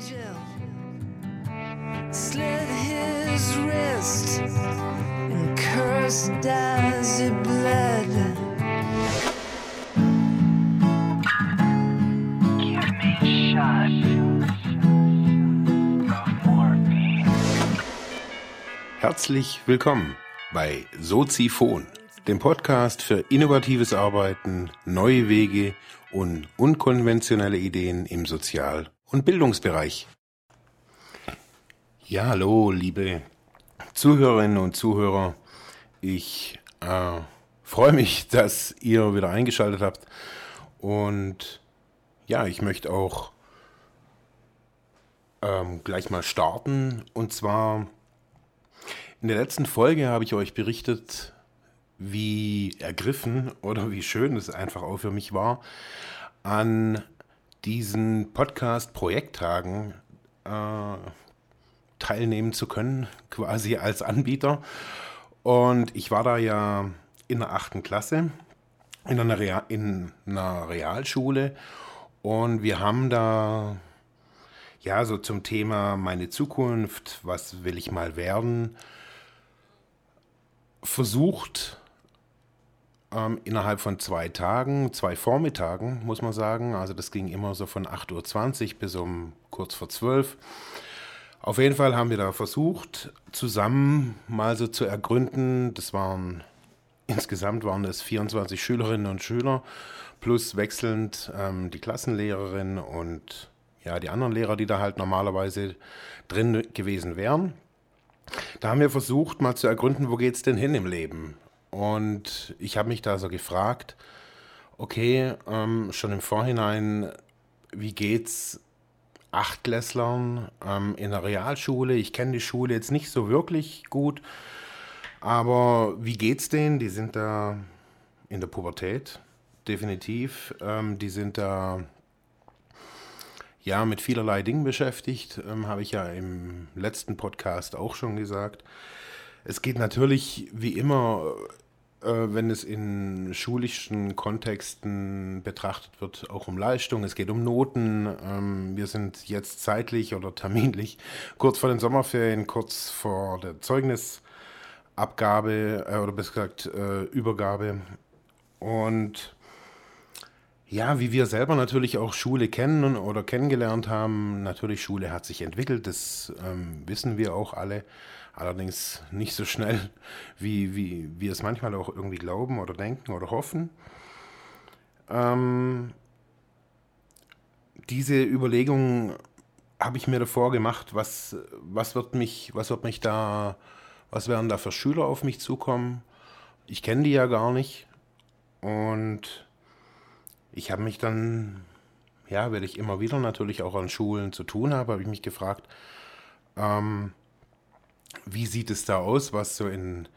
angel slit his wrist and cursed as he bled. Give me a shot of morphine. Herzlich willkommen bei Soziphon, dem Podcast für innovatives Arbeiten, neue Wege und unkonventionelle Ideen im Sozial- und Bildungsbereich. Ja, hallo, liebe Zuhörerinnen und Zuhörer. Ich äh, freue mich, dass ihr wieder eingeschaltet habt. Und ja, ich möchte auch ähm, gleich mal starten. Und zwar in der letzten Folge habe ich euch berichtet, wie ergriffen oder wie schön es einfach auch für mich war, an diesen Podcast-Projekttagen äh, teilnehmen zu können, quasi als Anbieter. Und ich war da ja in der achten Klasse in einer, Real, in einer Realschule und wir haben da ja so zum Thema meine Zukunft, was will ich mal werden, versucht ähm, innerhalb von zwei Tagen, zwei Vormittagen, muss man sagen. Also das ging immer so von 8.20 Uhr bis um kurz vor 12 Auf jeden Fall haben wir da versucht, zusammen mal so zu ergründen. Das waren, insgesamt waren es 24 Schülerinnen und Schüler, plus wechselnd ähm, die Klassenlehrerin und ja, die anderen Lehrer, die da halt normalerweise drin gewesen wären. Da haben wir versucht, mal zu ergründen, wo geht es denn hin im Leben? Und ich habe mich da so gefragt, okay, ähm, schon im Vorhinein, wie geht's Achtklässlern ähm, in der Realschule? Ich kenne die Schule jetzt nicht so wirklich gut, aber wie geht's denen? Die sind da in der Pubertät, definitiv. Ähm, die sind da ja mit vielerlei Dingen beschäftigt, ähm, habe ich ja im letzten Podcast auch schon gesagt. Es geht natürlich wie immer, äh, wenn es in schulischen Kontexten betrachtet wird, auch um Leistung. Es geht um Noten. Ähm, wir sind jetzt zeitlich oder terminlich kurz vor den Sommerferien, kurz vor der Zeugnisabgabe äh, oder besser gesagt äh, Übergabe. Und ja, wie wir selber natürlich auch Schule kennen oder kennengelernt haben, natürlich Schule hat sich entwickelt, das ähm, wissen wir auch alle. Allerdings nicht so schnell, wie, wie wir es manchmal auch irgendwie glauben oder denken oder hoffen. Ähm, diese Überlegung habe ich mir davor gemacht, was, was, wird mich, was wird mich da, was werden da für Schüler auf mich zukommen? Ich kenne die ja gar nicht. Und ich habe mich dann, ja, weil ich immer wieder natürlich auch an Schulen zu tun habe, habe ich mich gefragt, ähm, wie sieht es da aus, was so in,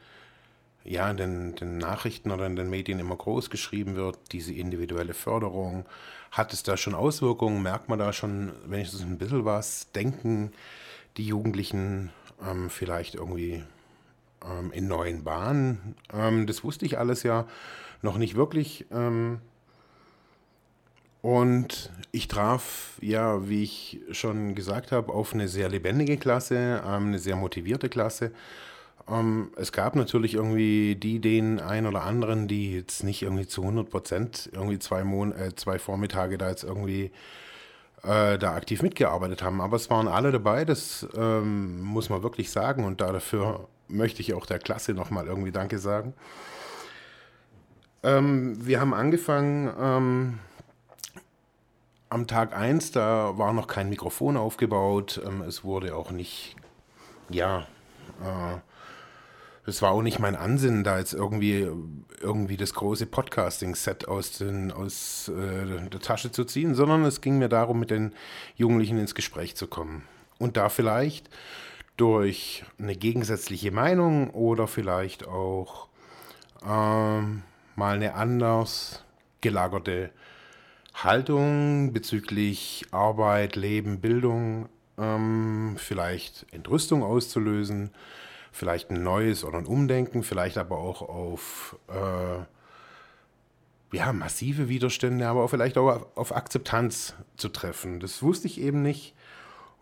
ja, in den, den, Nachrichten oder in den Medien immer groß geschrieben wird, diese individuelle Förderung. Hat es da schon Auswirkungen? Merkt man da schon, wenn ich das ein bisschen was, denken die Jugendlichen ähm, vielleicht irgendwie ähm, in neuen Bahnen? Ähm, das wusste ich alles ja noch nicht wirklich. Ähm, und ich traf, ja, wie ich schon gesagt habe, auf eine sehr lebendige Klasse, ähm, eine sehr motivierte Klasse. Ähm, es gab natürlich irgendwie die, den ein oder anderen, die jetzt nicht irgendwie zu 100 Prozent irgendwie zwei, Mon äh, zwei Vormittage da jetzt irgendwie äh, da aktiv mitgearbeitet haben. Aber es waren alle dabei, das ähm, muss man wirklich sagen. Und dafür möchte ich auch der Klasse nochmal irgendwie Danke sagen. Ähm, wir haben angefangen ähm, am Tag 1, da war noch kein Mikrofon aufgebaut. Ähm, es wurde auch nicht, ja, äh, es war auch nicht mein Ansinnen, da jetzt irgendwie, irgendwie das große Podcasting-Set aus, den, aus äh, der Tasche zu ziehen, sondern es ging mir darum, mit den Jugendlichen ins Gespräch zu kommen. Und da vielleicht durch eine gegensätzliche Meinung oder vielleicht auch ähm, mal eine anders gelagerte Haltung bezüglich Arbeit, Leben, Bildung, ähm, vielleicht Entrüstung auszulösen, vielleicht ein neues oder ein Umdenken, vielleicht aber auch auf äh, ja, massive Widerstände, aber auch vielleicht auch auf, auf Akzeptanz zu treffen. Das wusste ich eben nicht.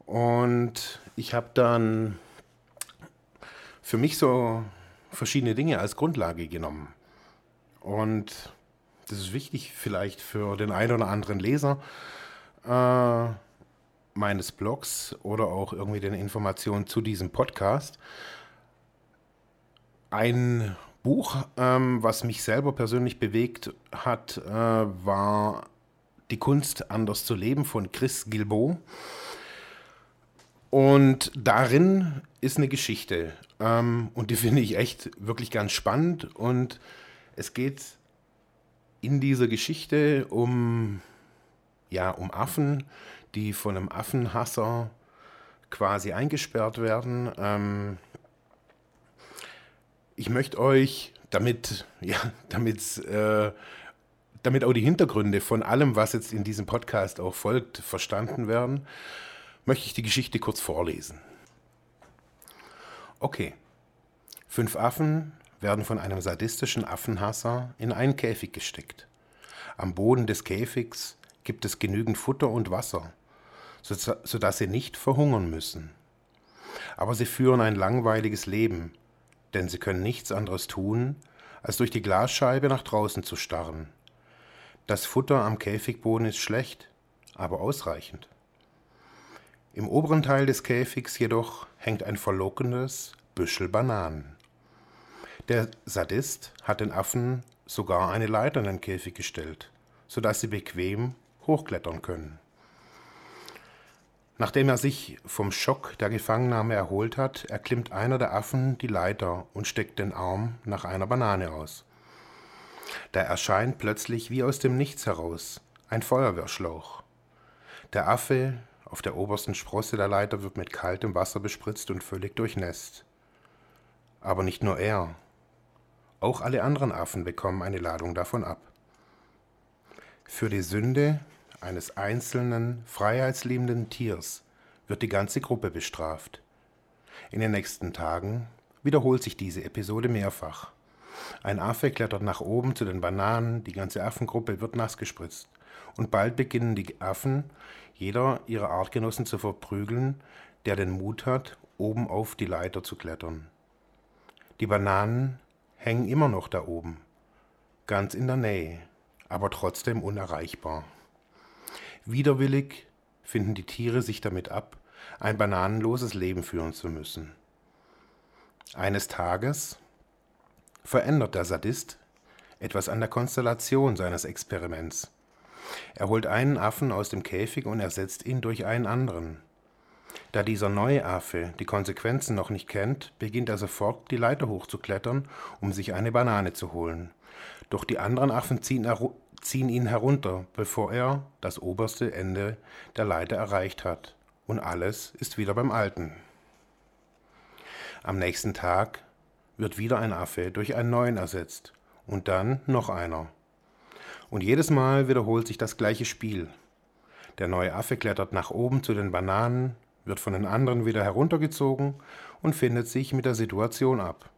Und ich habe dann für mich so verschiedene Dinge als Grundlage genommen. Und das ist wichtig vielleicht für den einen oder anderen Leser äh, meines Blogs oder auch irgendwie den Informationen zu diesem Podcast. Ein Buch, ähm, was mich selber persönlich bewegt hat, äh, war Die Kunst anders zu leben von Chris Gilbo. Und darin ist eine Geschichte. Ähm, und die finde ich echt wirklich ganz spannend. Und es geht in dieser Geschichte um, ja, um Affen, die von einem Affenhasser quasi eingesperrt werden. Ähm, ich möchte euch, damit, ja, äh, damit auch die Hintergründe von allem, was jetzt in diesem Podcast auch folgt, verstanden werden, möchte ich die Geschichte kurz vorlesen. Okay. Fünf Affen werden von einem sadistischen Affenhasser in einen Käfig gesteckt. Am Boden des Käfigs gibt es genügend Futter und Wasser, sodass sie nicht verhungern müssen. Aber sie führen ein langweiliges Leben, denn sie können nichts anderes tun, als durch die Glasscheibe nach draußen zu starren. Das Futter am Käfigboden ist schlecht, aber ausreichend. Im oberen Teil des Käfigs jedoch hängt ein verlockendes Büschel Bananen. Der Sadist hat den Affen sogar eine Leiter in den Käfig gestellt, sodass sie bequem hochklettern können. Nachdem er sich vom Schock der Gefangennahme erholt hat, erklimmt einer der Affen die Leiter und steckt den Arm nach einer Banane aus. Da erscheint plötzlich wie aus dem Nichts heraus ein Feuerwehrschlauch. Der Affe auf der obersten Sprosse der Leiter wird mit kaltem Wasser bespritzt und völlig durchnässt. Aber nicht nur er. Auch alle anderen Affen bekommen eine Ladung davon ab. Für die Sünde eines einzelnen, freiheitsliebenden Tiers wird die ganze Gruppe bestraft. In den nächsten Tagen wiederholt sich diese Episode mehrfach. Ein Affe klettert nach oben zu den Bananen, die ganze Affengruppe wird nass gespritzt. Und bald beginnen die Affen jeder ihrer Artgenossen zu verprügeln, der den Mut hat, oben auf die Leiter zu klettern. Die Bananen hängen immer noch da oben, ganz in der Nähe, aber trotzdem unerreichbar. Widerwillig finden die Tiere sich damit ab, ein bananenloses Leben führen zu müssen. Eines Tages verändert der Sadist etwas an der Konstellation seines Experiments. Er holt einen Affen aus dem Käfig und ersetzt ihn durch einen anderen. Da dieser neue Affe die Konsequenzen noch nicht kennt, beginnt er sofort die Leiter hochzuklettern, um sich eine Banane zu holen. Doch die anderen Affen ziehen, ziehen ihn herunter, bevor er das oberste Ende der Leiter erreicht hat. Und alles ist wieder beim Alten. Am nächsten Tag wird wieder ein Affe durch einen neuen ersetzt und dann noch einer. Und jedes Mal wiederholt sich das gleiche Spiel. Der neue Affe klettert nach oben zu den Bananen, wird von den anderen wieder heruntergezogen und findet sich mit der Situation ab.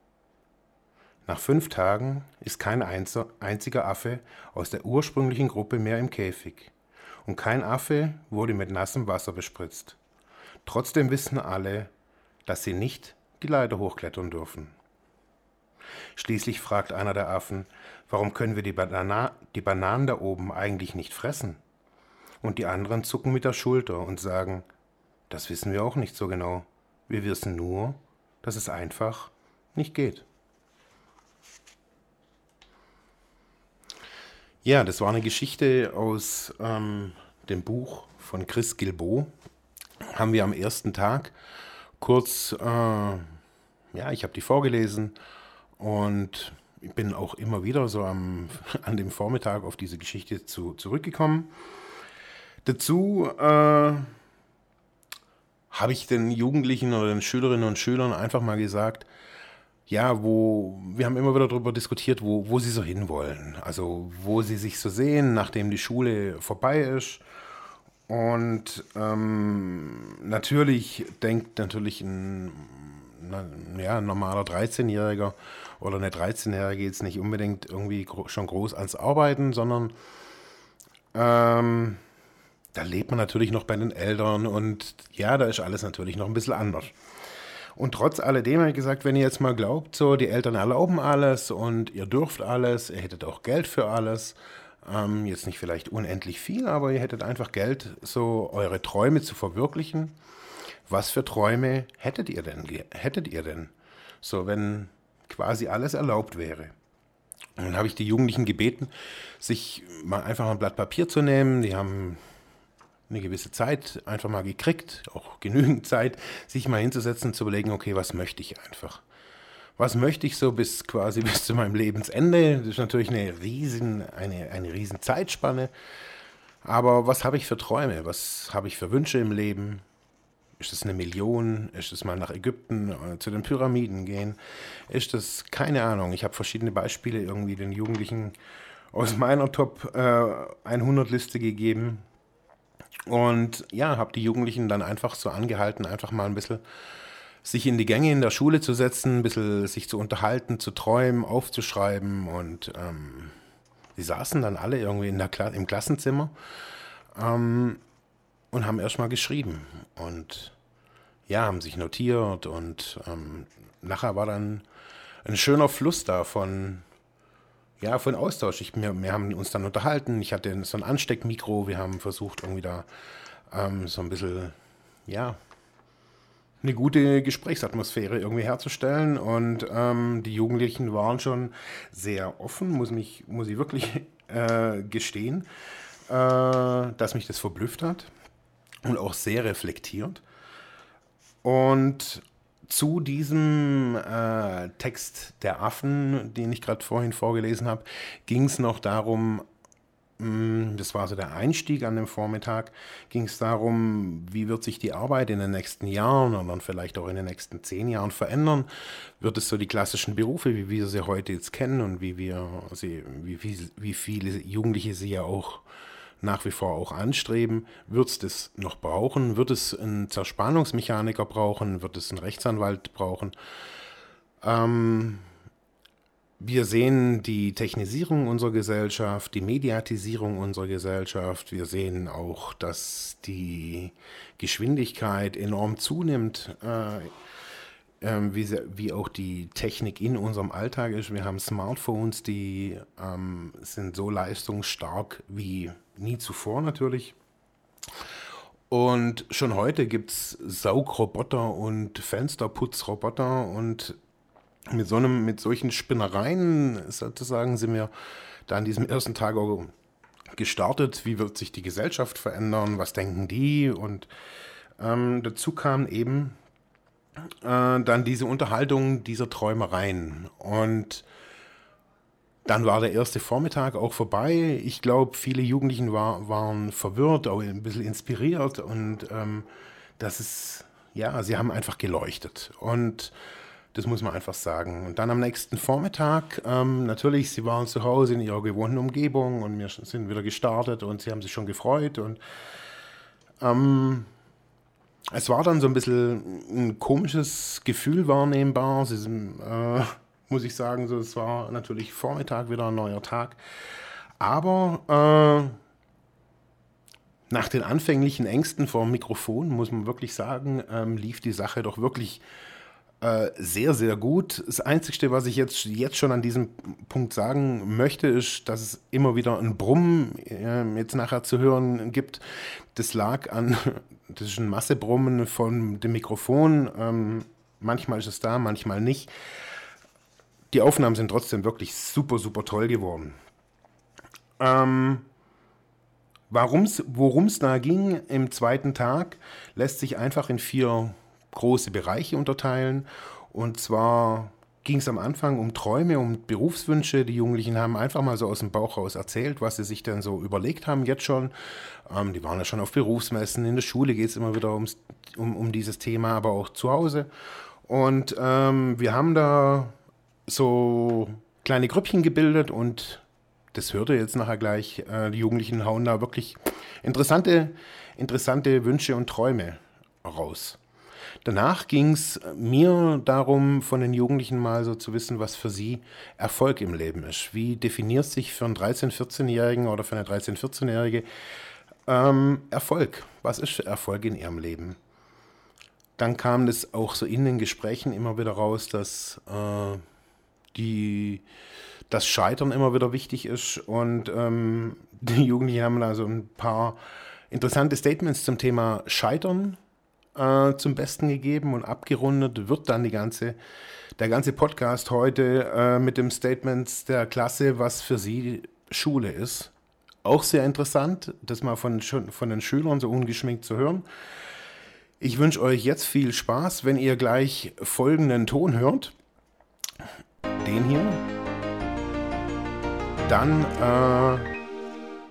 Nach fünf Tagen ist kein einziger Affe aus der ursprünglichen Gruppe mehr im Käfig und kein Affe wurde mit nassem Wasser bespritzt. Trotzdem wissen alle, dass sie nicht die Leiter hochklettern dürfen. Schließlich fragt einer der Affen, warum können wir die, Banana die Bananen da oben eigentlich nicht fressen? Und die anderen zucken mit der Schulter und sagen, das wissen wir auch nicht so genau. Wir wissen nur, dass es einfach nicht geht. Ja, das war eine Geschichte aus ähm, dem Buch von Chris Gilbo. Haben wir am ersten Tag kurz, äh, ja, ich habe die vorgelesen und ich bin auch immer wieder so am, an dem Vormittag auf diese Geschichte zu, zurückgekommen. Dazu äh, habe ich den Jugendlichen oder den Schülerinnen und Schülern einfach mal gesagt, ja, wo wir haben immer wieder darüber diskutiert, wo, wo sie so hinwollen. Also wo sie sich so sehen, nachdem die Schule vorbei ist. Und ähm, natürlich denkt natürlich ein, ja, ein normaler 13-Jähriger oder eine 13-Jährige jetzt nicht unbedingt irgendwie gro schon groß ans Arbeiten, sondern ähm, da lebt man natürlich noch bei den Eltern und ja, da ist alles natürlich noch ein bisschen anders. Und trotz alledem habe ich gesagt, wenn ihr jetzt mal glaubt, so die Eltern erlauben alles und ihr dürft alles, ihr hättet auch Geld für alles, ähm, jetzt nicht vielleicht unendlich viel, aber ihr hättet einfach Geld, so eure Träume zu verwirklichen. Was für Träume hättet ihr denn? Hättet ihr denn? So, wenn quasi alles erlaubt wäre. Und dann habe ich die Jugendlichen gebeten, sich mal einfach ein Blatt Papier zu nehmen. Die haben eine gewisse Zeit einfach mal gekriegt, auch genügend Zeit, sich mal hinzusetzen und zu überlegen, okay, was möchte ich einfach? Was möchte ich so bis quasi bis zu meinem Lebensende? Das ist natürlich eine riesen, eine, eine riesen Zeitspanne. Aber was habe ich für Träume? Was habe ich für Wünsche im Leben? Ist es eine Million? Ist es mal nach Ägypten äh, zu den Pyramiden gehen? Ist das, keine Ahnung. Ich habe verschiedene Beispiele irgendwie den Jugendlichen aus meiner Top äh, 100 Liste gegeben. Und ja, habe die Jugendlichen dann einfach so angehalten, einfach mal ein bisschen sich in die Gänge in der Schule zu setzen, ein bisschen sich zu unterhalten, zu träumen, aufzuschreiben. Und ähm, die saßen dann alle irgendwie in der Kla im Klassenzimmer ähm, und haben erstmal geschrieben. Und ja, haben sich notiert. Und ähm, nachher war dann ein schöner Fluss da von, ja, von Austausch. Ich, wir, wir haben uns dann unterhalten. Ich hatte so ein Ansteckmikro. Wir haben versucht, irgendwie da ähm, so ein bisschen, ja, eine gute Gesprächsatmosphäre irgendwie herzustellen. Und ähm, die Jugendlichen waren schon sehr offen, muss, mich, muss ich wirklich äh, gestehen, äh, dass mich das verblüfft hat und auch sehr reflektiert. Und zu diesem äh, Text der Affen, den ich gerade vorhin vorgelesen habe, ging es noch darum, Mm, das war so der Einstieg an dem Vormittag, ging es darum, wie wird sich die Arbeit in den nächsten Jahren und dann vielleicht auch in den nächsten zehn Jahren verändern? Wird es so die klassischen Berufe, wie wir sie heute jetzt kennen und wie wir sie, wie, wie, wie viele Jugendliche sie ja auch nach wie vor auch anstreben, wird es das noch brauchen? Wird es einen Zerspannungsmechaniker brauchen? Wird es einen Rechtsanwalt brauchen? Ähm, wir sehen die Technisierung unserer Gesellschaft, die Mediatisierung unserer Gesellschaft. Wir sehen auch, dass die Geschwindigkeit enorm zunimmt, äh, äh, wie, wie, auch die Technik in unserem Alltag ist. Wir haben Smartphones, die ähm, sind so leistungsstark wie nie zuvor natürlich. Und schon heute gibt es Saugroboter und Fensterputzroboter und mit so einem, mit solchen Spinnereien sozusagen sind wir da an diesem ersten Tag auch gestartet. Wie wird sich die Gesellschaft verändern? Was denken die? Und ähm, dazu kam eben äh, dann diese Unterhaltung dieser Träumereien. Und dann war der erste Vormittag auch vorbei. Ich glaube, viele Jugendlichen war, waren verwirrt, auch ein bisschen inspiriert und ähm, das ist, ja, sie haben einfach geleuchtet. Und das muss man einfach sagen. Und dann am nächsten Vormittag, ähm, natürlich, sie waren zu Hause in ihrer gewohnten Umgebung und wir sind wieder gestartet und sie haben sich schon gefreut. Und ähm, es war dann so ein bisschen ein komisches Gefühl wahrnehmbar. Sie sind, äh, muss ich sagen, so, es war natürlich Vormittag wieder ein neuer Tag. Aber äh, nach den anfänglichen Ängsten vor dem Mikrofon, muss man wirklich sagen, ähm, lief die Sache doch wirklich äh, sehr, sehr gut. Das Einzige, was ich jetzt, jetzt schon an diesem Punkt sagen möchte, ist, dass es immer wieder ein Brummen äh, jetzt nachher zu hören gibt. Das lag an, das ist ein Massebrummen von dem Mikrofon. Ähm, manchmal ist es da, manchmal nicht. Die Aufnahmen sind trotzdem wirklich super, super toll geworden. Ähm, Worum es da ging im zweiten Tag, lässt sich einfach in vier große Bereiche unterteilen. Und zwar ging es am Anfang um Träume, um Berufswünsche. Die Jugendlichen haben einfach mal so aus dem Bauch raus erzählt, was sie sich denn so überlegt haben jetzt schon. Ähm, die waren ja schon auf Berufsmessen, in der Schule geht es immer wieder ums, um, um dieses Thema, aber auch zu Hause. Und ähm, wir haben da so kleine Grüppchen gebildet und das hört ihr jetzt nachher gleich. Äh, die Jugendlichen hauen da wirklich interessante, interessante Wünsche und Träume raus. Danach ging es mir darum, von den Jugendlichen mal so zu wissen, was für sie Erfolg im Leben ist. Wie definiert sich für einen 13-, 14-Jährigen oder für eine 13-, 14-Jährige ähm, Erfolg. Was ist Erfolg in ihrem Leben? Dann kam das auch so in den Gesprächen immer wieder raus, dass äh, die, das Scheitern immer wieder wichtig ist. Und ähm, die Jugendlichen haben also ein paar interessante Statements zum Thema Scheitern äh, zum Besten gegeben und abgerundet wird dann die ganze, der ganze Podcast heute äh, mit dem Statement der Klasse, was für sie Schule ist. Auch sehr interessant, das mal von, von den Schülern so ungeschminkt zu hören. Ich wünsche euch jetzt viel Spaß, wenn ihr gleich folgenden Ton hört. Den hier. Dann, äh,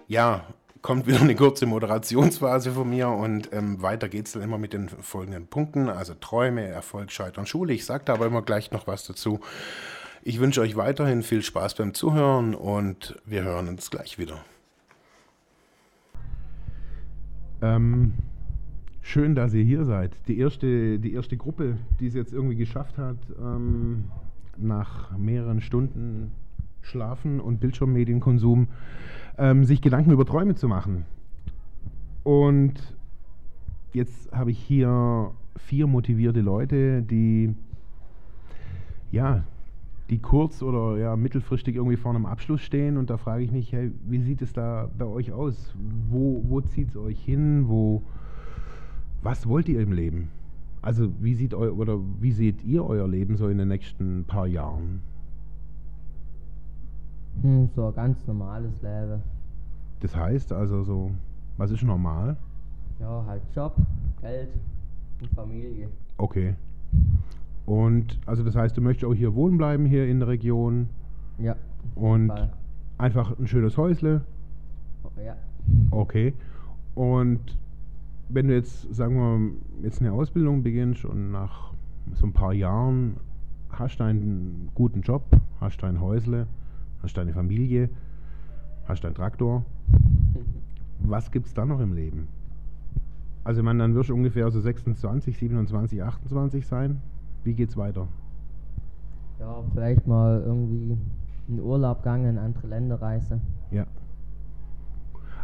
ja, kommt wieder eine kurze Moderationsphase von mir und ähm, weiter geht es dann immer mit den folgenden Punkten. Also Träume, Erfolg, Scheitern, Schule. Ich sage da aber immer gleich noch was dazu. Ich wünsche euch weiterhin viel Spaß beim Zuhören und wir hören uns gleich wieder. Ähm, schön, dass ihr hier seid. Die erste, die erste Gruppe, die es jetzt irgendwie geschafft hat, ähm, nach mehreren Stunden Schlafen und Bildschirmmedienkonsum ähm, sich Gedanken über Träume zu machen. Und jetzt habe ich hier vier motivierte Leute, die ja, die kurz oder ja, mittelfristig irgendwie vor einem Abschluss stehen und da frage ich mich, hey, wie sieht es da bei euch aus? Wo, wo zieht es euch hin? Wo, was wollt ihr im Leben? Also wie sieht eu oder wie seht ihr euer Leben so in den nächsten paar Jahren? Hm, so ein ganz normales Leben. Das heißt also so, was ist normal? Ja, halt Job, Geld und Familie. Okay. Und also das heißt, du möchtest auch hier wohnen bleiben, hier in der Region. Ja. Und Fall. einfach ein schönes Häusle. Ja. Okay. Und wenn du jetzt, sagen wir, jetzt eine Ausbildung beginnst und nach so ein paar Jahren hast du einen guten Job, hast dein Häusle, hast deine Familie, hast deinen Traktor, was gibt es dann noch im Leben? Also meine, dann wirst du ungefähr so 26, 27, 28 sein. Wie geht's weiter? Ja, vielleicht mal irgendwie in Urlaub gehen, in andere Länder reisen. Ja.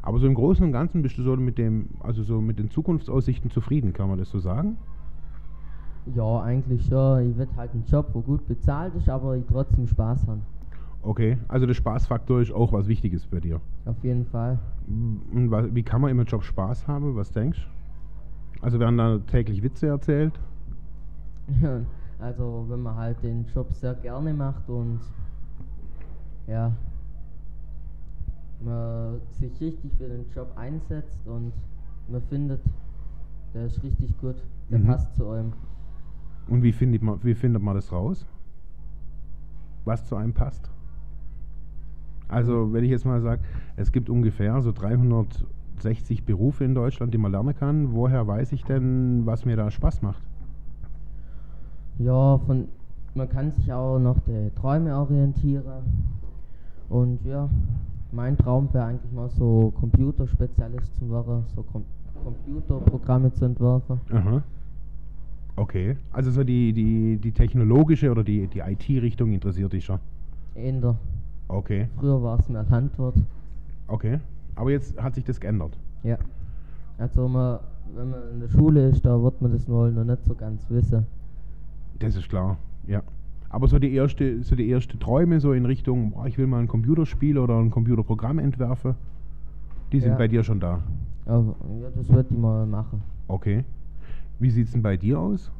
Aber so im Großen und Ganzen bist du so mit dem, also so mit den Zukunftsaussichten zufrieden, kann man das so sagen? Ja, eigentlich schon. Ich will halt einen Job, wo gut bezahlt ist, aber ich trotzdem Spaß habe. Okay, also der Spaßfaktor ist auch was Wichtiges bei dir. Auf jeden Fall. Und wie kann man im Job Spaß haben? Was denkst du? Also werden da täglich Witze erzählt? also wenn man halt den Job sehr gerne macht und ja, man sich richtig für den Job einsetzt und man findet, der ist richtig gut, der Mhm. passt zu eurem. Und wie findet man, wie findet man das raus? Was zu einem passt? Also, wenn ich jetzt mal sage, es gibt ungefähr so 360 Berufe in Deutschland, die man lernen kann, woher weiß ich denn, was mir da Spaß macht? Ja, von man kann sich auch noch die Träume orientieren. Und ja, mein Traum wäre eigentlich mal so Computerspezialist zu werden, so Com Computerprogramme zu entwerfen. Aha. Okay. Also so die, die, die technologische oder die, die IT-Richtung interessiert dich schon. In der, Okay. früher war es mehr Landwirt. Okay. Aber jetzt hat sich das geändert. Ja. Also man, wenn man in der Schule ist, da wird man das wohl noch nicht so ganz wissen. Das ist klar, ja. Aber so die erste, so die erste Träume so in Richtung, boah, ich will mal ein Computerspiel oder ein Computerprogramm entwerfen, die sind Ja. bei dir schon da. Ja, das wird ich mal machen. Okay. Wie sieht's denn bei dir aus?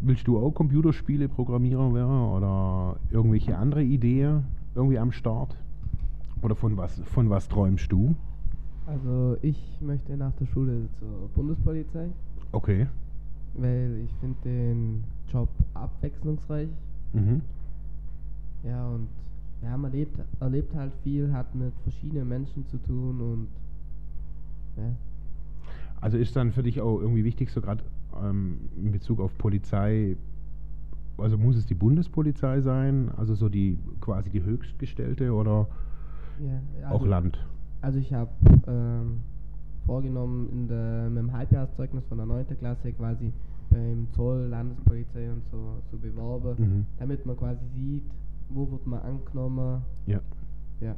Willst du auch Computerspiele Programmierer werden oder irgendwelche andere Ideen irgendwie am Start? Oder von was, von was träumst du? Also ich möchte nach der Schule zur Bundespolizei, Okay. weil ich finde den Job abwechslungsreich. Mhm. Ja, und ja, man lebt, erlebt halt viel, hat mit verschiedenen Menschen zu tun und ja. Also ist dann für dich auch irgendwie wichtig, so gerade ähm, in Bezug auf Polizei, also muss es die Bundespolizei sein, also so die quasi die höchstgestellte oder ja auch also, Land? Also ich habe ähm, vorgenommen, in der, mit dem Halbjahreszeugnis von der 9. Klasse quasi beim Zoll, Landespolizei und so zu bewerben, Mhm. damit man quasi sieht, wo wird man angenommen, Ja. Ja.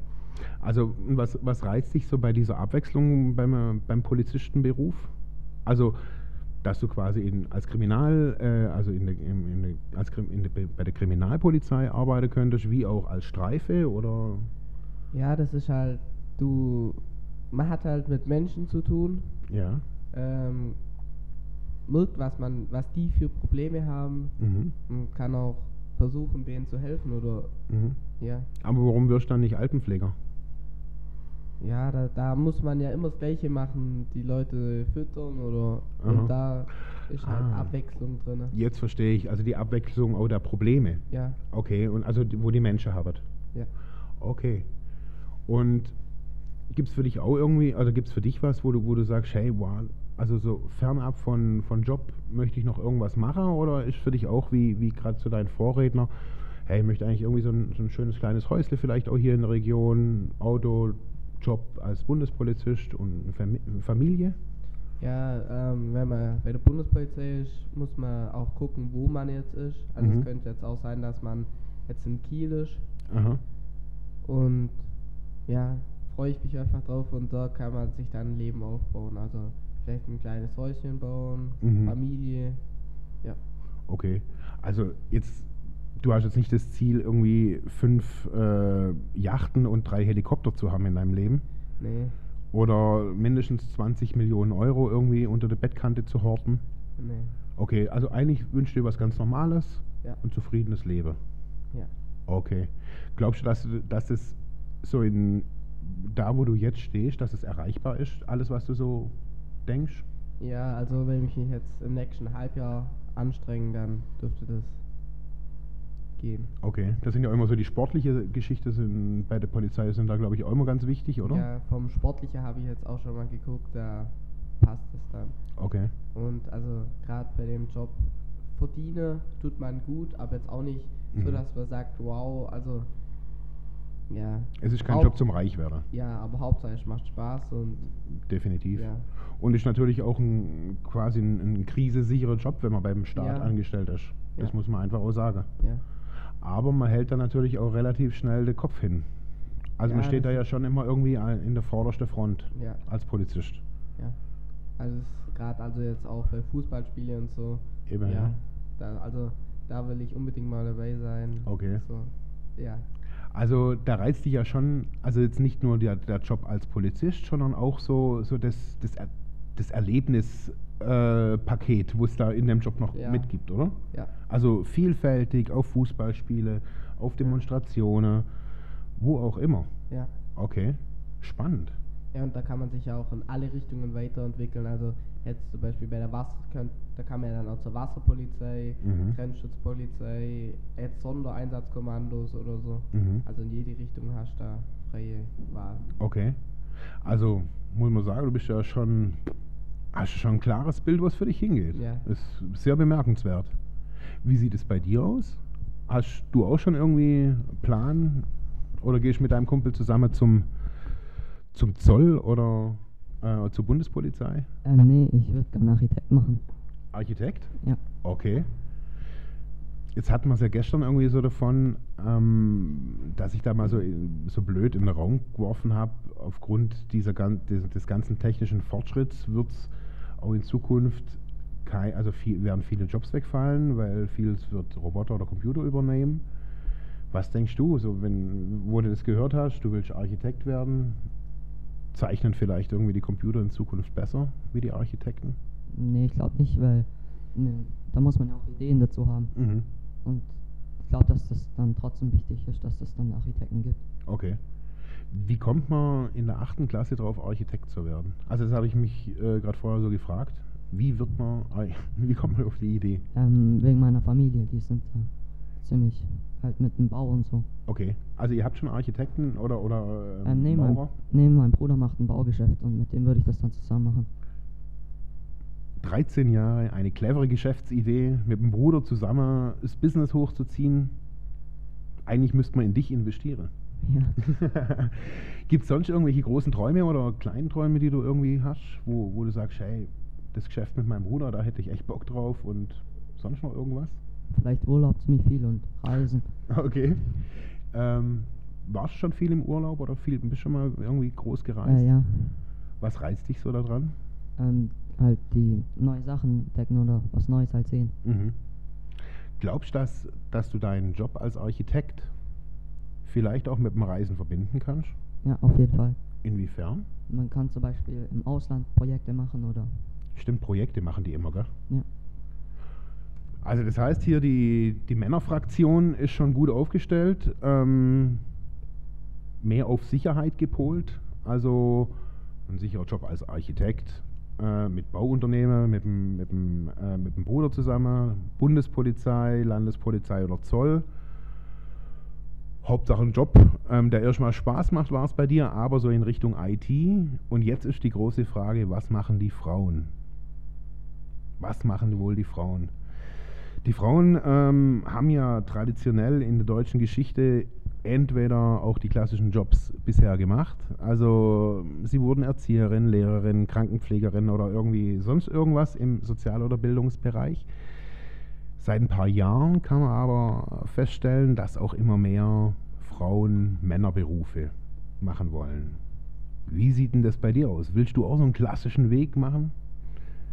Also was, was reizt dich so bei dieser Abwechslung beim, beim Polizistenberuf? Also, dass du quasi in, als Kriminal, äh, also in der, in, der, als, in der, bei der Kriminalpolizei arbeiten könntest, wie auch als Streife oder? Ja, das ist halt, du, man hat halt mit Menschen zu tun, Ja. ähm, merkt, was man, was die für Probleme haben Mhm. und kann auch versuchen, denen zu helfen oder, Mhm. ja. Aber warum wirst du dann nicht Altenpfleger? Ja, da, da muss man ja immer das Gleiche machen, die Leute füttern oder, Aha. und da ist halt Ah. Abwechslung drin. Jetzt verstehe ich, also die Abwechslung auch der Probleme. Ja, Okay, und also wo die Menschen haben. ja. Okay. Und gibt es für dich auch irgendwie, also gibt es für dich was, wo du, wo du sagst, hey, wow, also so fernab von, von Job möchte ich noch irgendwas machen oder ist für dich auch wie, wie gerade zu deinen Vorredner, hey, ich möchte eigentlich irgendwie so ein, so ein schönes kleines Häusle vielleicht auch hier in der Region, Auto, Job als Bundespolizist und Familie? Ja, ähm, wenn man bei der Bundespolizei ist, muss man auch gucken, wo man jetzt ist. Also Mhm. es könnte jetzt auch sein, dass man jetzt in Kiel ist Aha. und ja, freue ich mich einfach drauf und da kann man sich dann ein Leben aufbauen. Also vielleicht ein kleines Häuschen bauen, Mhm. Familie. Ja. Okay. Also jetzt, du hast jetzt nicht das Ziel, irgendwie fünf äh, Yachten und drei Helikopter zu haben in deinem Leben? Nee, Oder mindestens 20 Millionen Euro irgendwie unter der Bettkante zu horten? nee. Okay, also eigentlich wünschst du dir was ganz Normales Ja. und zufriedenes Leben. Ja. Okay. Glaubst du, dass, du- dass es so in da, wo du jetzt stehst, dass es erreichbar ist, alles, was du so denkst? Ja, also wenn ich mich jetzt im nächsten Halbjahr anstrenge, dann dürfte das gehen. Okay, das sind ja immer so die sportliche Geschichte sind bei der Polizei sind da glaube ich auch immer ganz wichtig, oder? Ja, vom Sportlichen habe ich jetzt auch schon mal geguckt, da passt es dann. Okay. Und also gerade bei dem Job verdiene tut man gut, aber jetzt auch nicht so, Mhm. dass man sagt, wow, also ja. Es ist kein Haupt- Job zum Reichwerden, Ja, aber Hauptsache es macht Spaß und definitiv. ja. Und ist natürlich auch ein quasi ein, ein krisesicherer Job, wenn man beim Staat Ja. angestellt ist. Das Ja. muss man einfach auch sagen. Ja. Aber man hält da natürlich auch relativ schnell den Kopf hin. Also man steht da ja schon immer irgendwie in der vordersten Front Ja. als Polizist. Ja. Also gerade also jetzt auch bei Fußballspielen und so. Eben, ja. Da, also da will ich unbedingt mal dabei sein. Okay. So. Ja. Also da reizt dich ja schon, also jetzt nicht nur der, der Job als Polizist, sondern auch so, so das, das, das Erlebnispaket, äh, wo es da in dem Job noch Ja. mitgibt, oder? Ja. Also vielfältig auf Fußballspiele, auf Demonstrationen, wo auch immer. Ja. Okay, spannend. Ja, und da kann man sich ja auch in alle Richtungen weiterentwickeln. Also jetzt zum Beispiel bei der Wasser, könnt, da kann man ja dann auch zur Wasserpolizei, Mhm. Grenzschutzpolizei, jetzt Sondereinsatzkommandos oder so. Mhm. Also in jede Richtung hast du da freie Wahl. Okay. Also muss man sagen, du bist ja schon, hast schon ein klares Bild, was für dich hingeht. Ja. Ist sehr bemerkenswert. Wie sieht es bei dir aus? Hast du auch schon irgendwie einen Plan oder gehst mit deinem Kumpel zusammen zum, zum Zoll oder äh, zur Bundespolizei? Ähm, nee, ich würde gerne Architekt machen. Architekt? Ja. Okay. Jetzt hatten wir es ja gestern irgendwie so davon, ähm, dass ich da mal so, so blöd in den Raum geworfen habe. Aufgrund dieser, des, ganzen technischen Fortschritts wird es auch in Zukunft kei, also viel, werden viele Jobs wegfallen, weil vieles wird Roboter oder Computer übernehmen. Was denkst du, so wenn, wo du das gehört hast, du willst Architekt werden, zeichnen vielleicht irgendwie die Computer in Zukunft besser wie die Architekten? Nee, ich glaube nicht, weil ne, da muss man ja auch Ideen dazu haben. Mhm. Und ich glaube, dass das dann trotzdem wichtig ist, dass es dann Architekten gibt. Okay. Wie kommt man in der achten Klasse drauf, Architekt zu werden? Also das habe ich mich äh, gerade vorher so gefragt. Wie wird man, wie kommt man auf die Idee? Ähm, wegen meiner Familie, die sind da ziemlich halt mit dem Bau und so. Okay, also ihr habt schon Architekten oder, oder ähm, Ähm, nee, mein, nee, mein Bruder macht ein Baugeschäft und mit dem würde ich das dann zusammen machen. 13 Jahre, eine clevere Geschäftsidee, mit dem Bruder zusammen das Business hochzuziehen. Eigentlich müsste man in dich investieren. Ja. Gibt es sonst irgendwelche großen Träume oder kleinen Träume, die du irgendwie hast, wo, wo du sagst, hey, das Geschäft mit meinem Bruder, da hätte ich echt Bock drauf und sonst noch irgendwas? Vielleicht Urlaub ziemlich viel und Reisen. Okay. Ähm, warst du schon viel im Urlaub oder viel, bist schon mal irgendwie groß gereist? Äh, ja. Was reizt dich so daran? Ähm, halt die neue Sachen entdecken oder was Neues halt sehen. Mhm. Glaubst du, dass, dass du deinen Job als Architekt vielleicht auch mit dem Reisen verbinden kannst? Ja, auf jeden Fall. Inwiefern? Man kann zum Beispiel im Ausland Projekte machen oder Stimmt, Projekte machen die immer, gell? ja. Also das heißt hier, die, die Männerfraktion ist schon gut aufgestellt, ähm, mehr auf Sicherheit gepolt, also ein sicherer Job als Architekt, äh, mit Bauunternehmen, mit dem, mit, dem, äh, mit dem Bruder zusammen, Bundespolizei, Landespolizei oder Zoll. Hauptsache ein Job, ähm, der erstmal Spaß macht, war es bei dir, aber so in Richtung IT. Und jetzt ist die große Frage, was machen die Frauen? Was machen wohl die Frauen? Die Frauen ähm, haben ja traditionell in der deutschen Geschichte entweder auch die klassischen Jobs bisher gemacht. Also sie wurden Erzieherin, Lehrerin, Krankenpflegerin oder irgendwie sonst irgendwas im Sozial- oder Bildungsbereich. Seit ein paar Jahren kann man aber feststellen, dass auch immer mehr Frauen Männerberufe machen wollen. Wie sieht denn das bei dir aus? Willst du auch so einen klassischen Weg machen?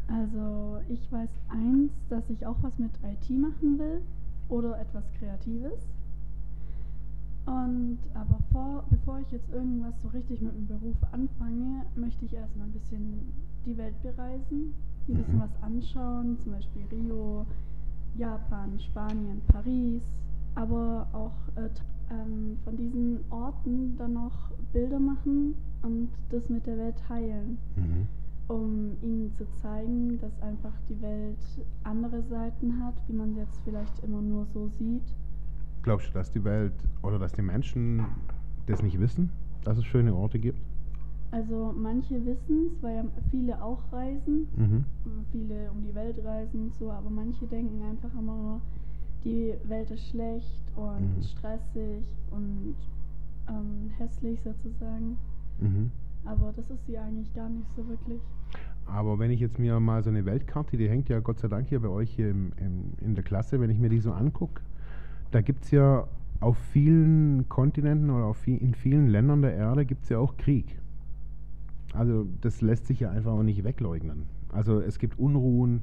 Also ich weiß eins, dass ich auch was mit IT machen will oder etwas Kreatives. Und aber vor, bevor ich jetzt irgendwas so richtig mit dem Beruf anfange, möchte ich erstmal ein bisschen die Welt bereisen, ein bisschen Mhm. was anschauen, zum Beispiel Rio, Japan, Spanien, Paris, aber auch äh, ähm, von diesen Orten dann noch Bilder machen und das mit der Welt teilen Mhm. um ihnen zu zeigen, dass einfach die Welt andere Seiten hat, wie man jetzt vielleicht immer nur so sieht. Glaubst du, dass die Welt oder dass die Menschen das nicht wissen, dass es schöne Orte gibt? Also manche wissen es, weil ja viele auch reisen, Mhm. viele um die Welt reisen und so, aber manche denken einfach immer nur, die Welt ist schlecht und Mhm. stressig und ähm, hässlich sozusagen. Mhm. Aber das ist sie eigentlich gar nicht so wirklich. Aber wenn ich jetzt mir mal so eine Weltkarte, die hängt ja Gott sei Dank hier bei euch hier im, im, in der Klasse, wenn ich mir die so angucke, da gibt es ja auf vielen Kontinenten oder auf vi- in vielen Ländern der Erde gibt es ja auch Krieg. Also das lässt sich ja einfach auch nicht wegleugnen. Also es gibt Unruhen,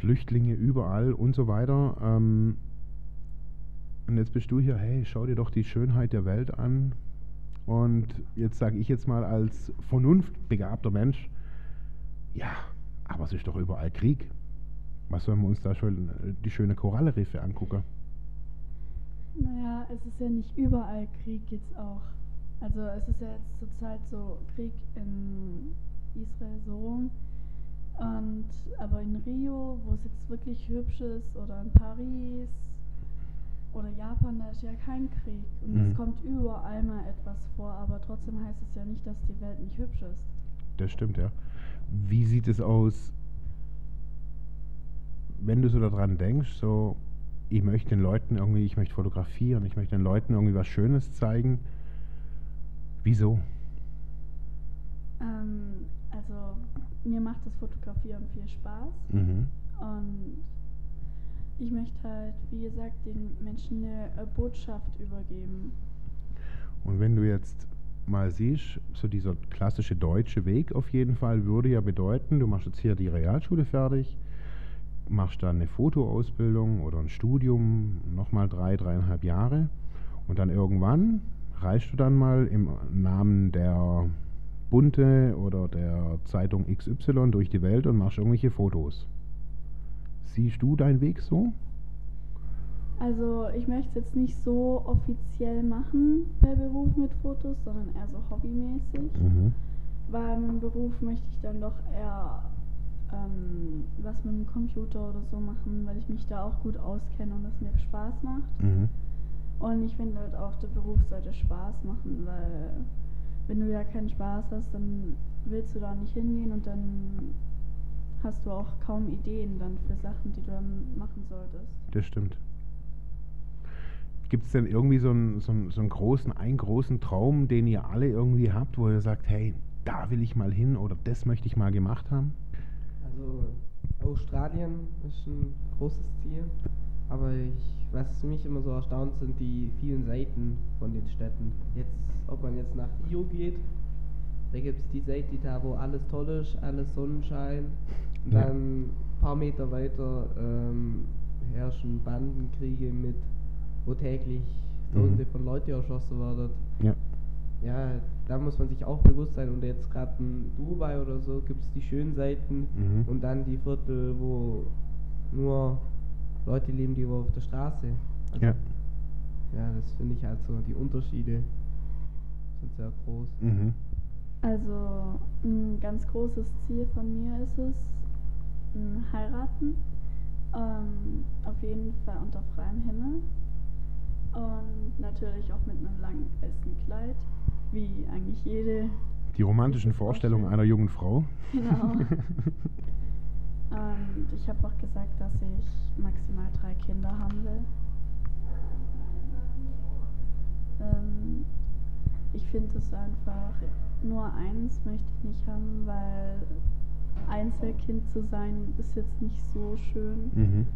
Flüchtlinge überall und so weiter. Ähm, und jetzt bist du hier, hey, schau dir doch die Schönheit der Welt an. Und jetzt sage ich jetzt mal als vernunftbegabter Mensch, ja, aber es ist doch überall Krieg. Was sollen wir uns da schon äh, die schöne Korallenriffe angucken? Naja, es ist ja nicht überall Krieg jetzt auch. Also es ist ja jetzt zurzeit so Krieg in Israel so rum. Und aber in Rio, wo es jetzt wirklich hübsch ist, oder in Paris oder Japan, da ist ja kein Krieg. Und Mhm. es kommt überall mal etwas vor, aber trotzdem heißt es ja nicht, dass die Welt nicht hübsch ist. Das stimmt, ja. Wie sieht es aus, wenn du so daran denkst, so, ich möchte den Leuten irgendwie, ich möchte fotografieren, ich möchte den Leuten irgendwie was Schönes zeigen. Wieso? Ähm, also mir macht das Fotografieren viel Spaß. Mhm. Und ich möchte halt, wie gesagt, den Menschen eine äh, Botschaft übergeben. Und wenn du jetzt mal siehst, so dieser klassische deutsche Weg auf jeden Fall würde ja bedeuten, du machst jetzt hier die Realschule fertig, machst dann eine Fotoausbildung oder ein Studium, nochmal drei, dreieinhalb Jahre und dann irgendwann reist du dann mal im Namen der Bunte oder der Zeitung XY durch die Welt und machst irgendwelche Fotos. Siehst du deinen Weg so? Also ich möchte es jetzt nicht so offiziell machen per Beruf mit Fotos, sondern eher so hobbymäßig. Mhm. Weil mit dem Beruf möchte ich dann doch eher ähm, was mit dem Computer oder so machen, weil ich mich da auch gut auskenne und es mir Spaß macht. Mhm. Und ich finde halt auch, der Beruf sollte Spaß machen, weil wenn du ja keinen Spaß hast, dann willst du da nicht hingehen und dann hast du auch kaum Ideen dann für Sachen, die du dann machen solltest. Das stimmt. Gibt es denn irgendwie so einen, so, einen, so einen großen, einen großen Traum, den ihr alle irgendwie habt, wo ihr sagt, hey, da will ich mal hin oder das möchte ich mal gemacht haben? Also Australien ist ein großes Ziel. Aber ich, was mich immer so erstaunt, sind die vielen Seiten von den Städten. Jetzt, ob man jetzt nach Rio geht, da gibt es die Seite da, wo alles toll ist, alles Sonnenschein. Ja. Dann ein paar Meter weiter ähm, herrschen Bandenkriege mit, wo täglich Tausende von Leuten erschossen werden. Ja. Ja, da muss man sich auch bewusst sein. Und jetzt gerade in Dubai oder so gibt es die schönen Seiten Mhm. und dann die Viertel, wo nur Leute leben, die wo auf der Straße. Also, Ja. ja, das finde ich halt so, die Unterschiede sind sehr groß. Mhm. Also ein ganz großes Ziel von mir ist es, heiraten. Ähm, auf jeden Fall unter freiem Himmel. Und natürlich auch mit einem langen besten Kleid, wie eigentlich jede. Die romantischen Vorstellungen Vorstellung. einer jungen Frau. Genau. Und ich habe auch gesagt, dass ich maximal drei Kinder haben will. Ähm, ich finde es einfach, nur eins möchte ich nicht haben, weil Einzelkind zu sein ist jetzt nicht so schön. Mhm.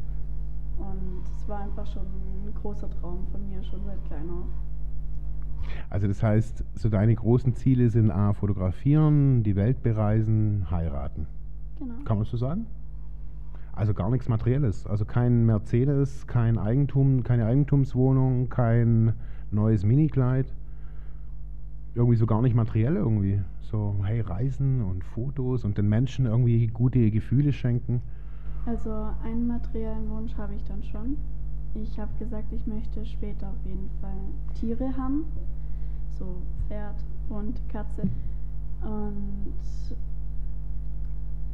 Und es war einfach schon ein großer Traum von mir, schon seit klein auf. Also das heißt, so deine großen Ziele sind A, fotografieren, die Welt bereisen, heiraten. Genau. Kann man das so sagen? Also gar nichts Materielles. Also kein Mercedes, kein Eigentum, keine Eigentumswohnung, kein neues Minikleid. Irgendwie so gar nicht materiell irgendwie. So, hey, Reisen und Fotos und den Menschen irgendwie gute Gefühle schenken. Also einen materiellen Wunsch habe ich dann schon. Ich habe gesagt, ich möchte später auf jeden Fall Tiere haben. So Pferd, Hund, Katze. Und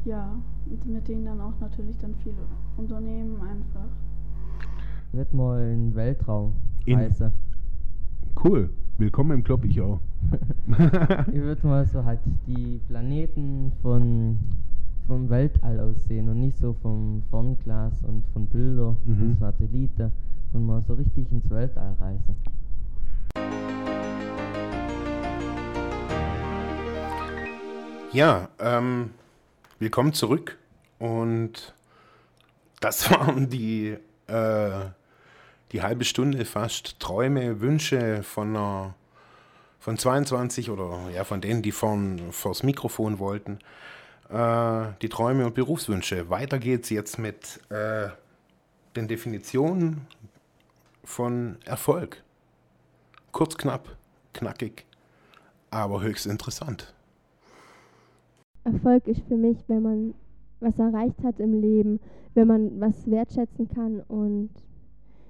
ja, und mit denen dann auch natürlich dann viel unternehmen einfach. Wird mal in Weltraum In- reisen. Cool. Willkommen im Club, ich auch. Ich würde mal so halt die Planeten von, vom Weltall aussehen und nicht so vom Fernglas und von Bilder Mhm. und Satelliten, sondern mal so richtig ins Weltall reisen. Ja, ähm, willkommen zurück. Und das waren die, äh, die halbe Stunde fast Träume, Wünsche von einer, von 22 oder ja, von denen, die vorn, vors Mikrofon wollten. Äh, die Träume und Berufswünsche. Weiter geht's jetzt mit äh, den Definitionen von Erfolg. Kurz, knapp, knackig, aber höchst interessant. Erfolg ist für mich, wenn man was erreicht hat im Leben, wenn man was wertschätzen kann und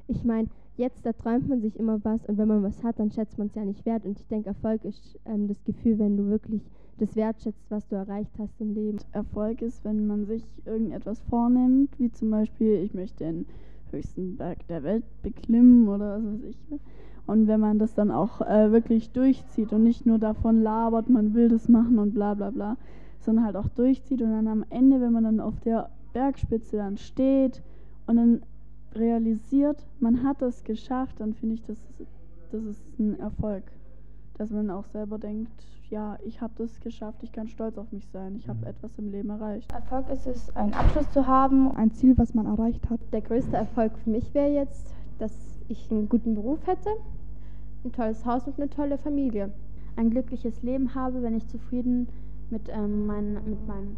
ich meine, jetzt da träumt man sich immer was und wenn man was hat, dann schätzt man es ja nicht wert und ich denke, Erfolg ist ähm, das Gefühl, wenn du wirklich das wertschätzt, was du erreicht hast im Leben. Erfolg ist, wenn man sich irgendetwas vornimmt, wie zum Beispiel, ich möchte den höchsten Berg der Welt beklimmen oder was weiß ich. Und wenn man das dann auch äh, wirklich durchzieht und nicht nur davon labert, man will das machen und bla bla bla, sondern halt auch durchzieht und dann am Ende, wenn man dann auf der Bergspitze dann steht und dann realisiert, man hat das geschafft, dann finde ich, das ist, das ist ein Erfolg. Dass man auch selber denkt, ja, ich habe das geschafft, ich kann stolz auf mich sein, ich habe etwas im Leben erreicht. Erfolg ist es, einen Abschluss zu haben, ein Ziel, was man erreicht hat. Der größte Erfolg für mich wäre jetzt, dass ich einen guten Beruf hätte, ein tolles Haus und eine tolle Familie. Ein glückliches Leben habe, wenn ich zufrieden mit, ähm, mein, mit meinem